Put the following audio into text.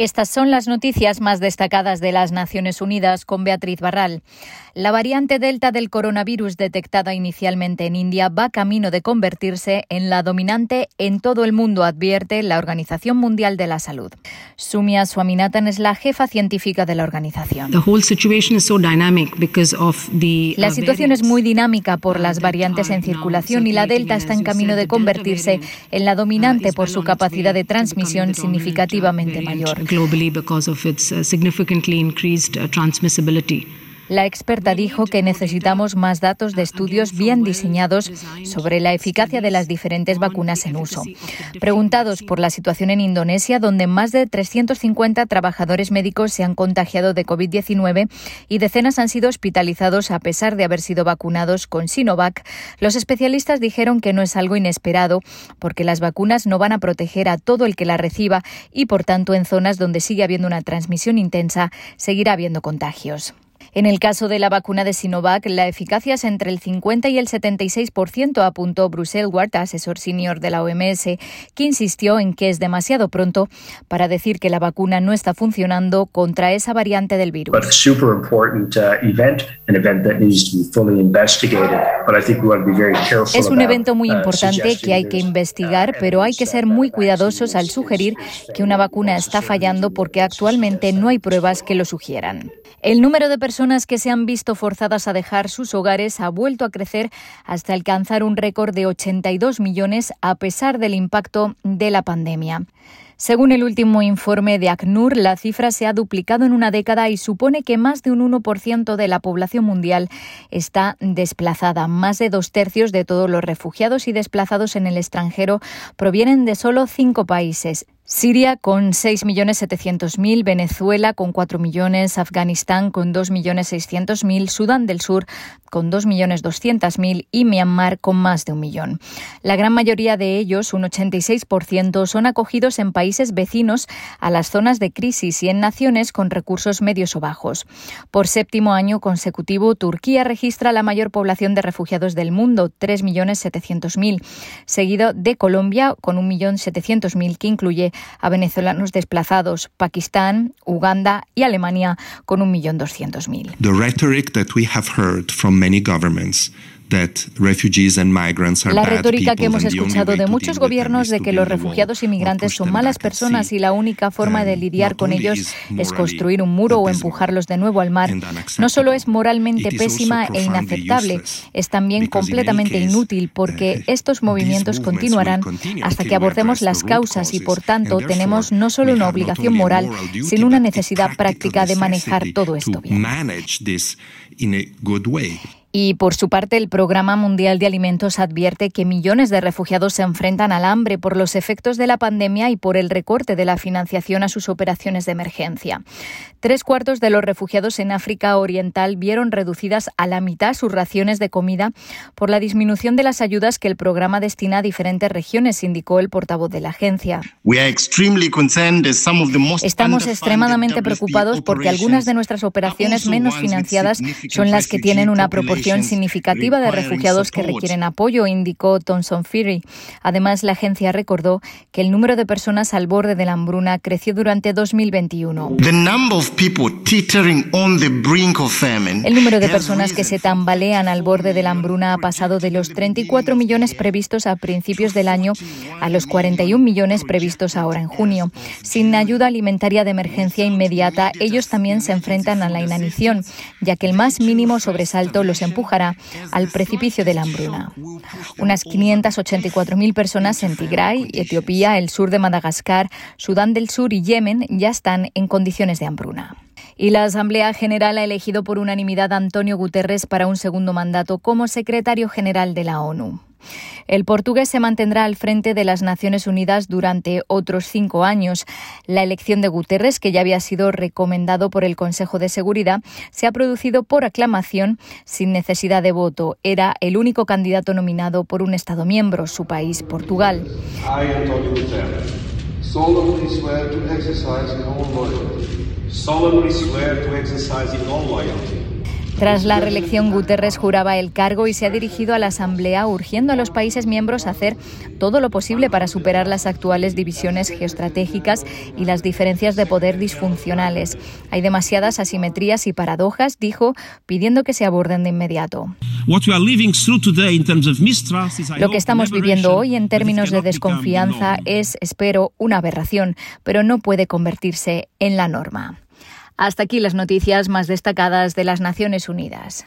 Estas son las noticias más destacadas de las Naciones Unidas con Beatriz Barral. La variante Delta del coronavirus detectada inicialmente en India va camino de convertirse en la dominante en todo el mundo, advierte la Organización Mundial de la Salud. Sumia Swaminathan es la jefa científica de la organización. La situación es muy dinámica por las variantes en circulación y la Delta está en camino de convertirse en la dominante por su capacidad de transmisión significativamente mayor globally because of its uh, significantly increased uh, transmissibility. La experta dijo que necesitamos más datos de estudios bien diseñados sobre la eficacia de las diferentes vacunas en uso. Preguntados por la situación en Indonesia, donde más de 350 trabajadores médicos se han contagiado de COVID-19 y decenas han sido hospitalizados a pesar de haber sido vacunados con Sinovac, los especialistas dijeron que no es algo inesperado porque las vacunas no van a proteger a todo el que la reciba y, por tanto, en zonas donde sigue habiendo una transmisión intensa, seguirá habiendo contagios. En el caso de la vacuna de Sinovac, la eficacia es entre el 50 y el 76%, apuntó Bruce Ward, asesor senior de la OMS, que insistió en que es demasiado pronto para decir que la vacuna no está funcionando contra esa variante del virus. Es un evento muy uh, importante que hay que investigar, pero hay que ser muy cuidadosos al sugerir que una vacuna está fallando porque actualmente no hay pruebas que lo sugieran. El número de personas que se han visto forzadas a dejar sus hogares ha vuelto a crecer hasta alcanzar un récord de 82 millones a pesar del impacto de la pandemia. Según el último informe de ACNUR, la cifra se ha duplicado en una década y supone que más de un 1% de la población mundial está desplazada. Más de dos tercios de todos los refugiados y desplazados en el extranjero provienen de solo cinco países. Siria con 6.700.000, Venezuela con 4 millones, Afganistán con 2.600.000, Sudán del Sur con 2.200.000 y Myanmar con más de un millón. La gran mayoría de ellos, un 86%, son acogidos en países vecinos a las zonas de crisis y en naciones con recursos medios o bajos. Por séptimo año consecutivo, Turquía registra la mayor población de refugiados del mundo, 3.700.000, seguido de Colombia con 1.700.000, que incluye a venezolanos desplazados, Pakistán, Uganda y Alemania con 1.200.000. The rhetoric that we have heard from many governments la retórica que hemos escuchado de muchos gobiernos de que los refugiados y migrantes son malas personas y la única forma de lidiar con ellos es construir un muro o empujarlos de nuevo al mar, no solo es moralmente pésima e inaceptable, es también completamente inútil porque uh, estos movimientos continuarán hasta que abordemos las causas y por tanto tenemos no solo una obligación moral, sino una necesidad práctica de manejar todo esto bien. Y por su parte, el Programa Mundial de Alimentos advierte que millones de refugiados se enfrentan al hambre por los efectos de la pandemia y por el recorte de la financiación a sus operaciones de emergencia. Tres cuartos de los refugiados en África Oriental vieron reducidas a la mitad sus raciones de comida por la disminución de las ayudas que el programa destina a diferentes regiones, indicó el portavoz de la agencia. Estamos extremadamente preocupados porque algunas de nuestras operaciones menos financiadas son las que tienen una proporción significativa de refugiados que requieren apoyo, indicó Thomson Fury. Además, la agencia recordó que el número de personas al borde de la hambruna creció durante 2021. El número de personas que se tambalean al borde de la hambruna ha pasado de los 34 millones previstos a principios del año a los 41 millones previstos ahora en junio. Sin ayuda alimentaria de emergencia inmediata, ellos también se enfrentan a la inanición, ya que el más mínimo sobresalto los empujará al precipicio de la hambruna. Unas 584.000 personas en Tigray, Etiopía, el sur de Madagascar, Sudán del Sur y Yemen ya están en condiciones de hambruna. Y la Asamblea General ha elegido por unanimidad a Antonio Guterres para un segundo mandato como secretario general de la ONU. El portugués se mantendrá al frente de las Naciones Unidas durante otros cinco años. La elección de Guterres, que ya había sido recomendado por el Consejo de Seguridad, se ha producido por aclamación sin necesidad de voto. Era el único candidato nominado por un Estado miembro, su país, Portugal. Tras la reelección, Guterres juraba el cargo y se ha dirigido a la Asamblea urgiendo a los países miembros a hacer todo lo posible para superar las actuales divisiones geoestratégicas y las diferencias de poder disfuncionales. Hay demasiadas asimetrías y paradojas, dijo, pidiendo que se aborden de inmediato. Lo que estamos viviendo hoy en términos de desconfianza es, espero, una aberración, pero no puede convertirse en la norma. Hasta aquí las noticias más destacadas de las Naciones Unidas.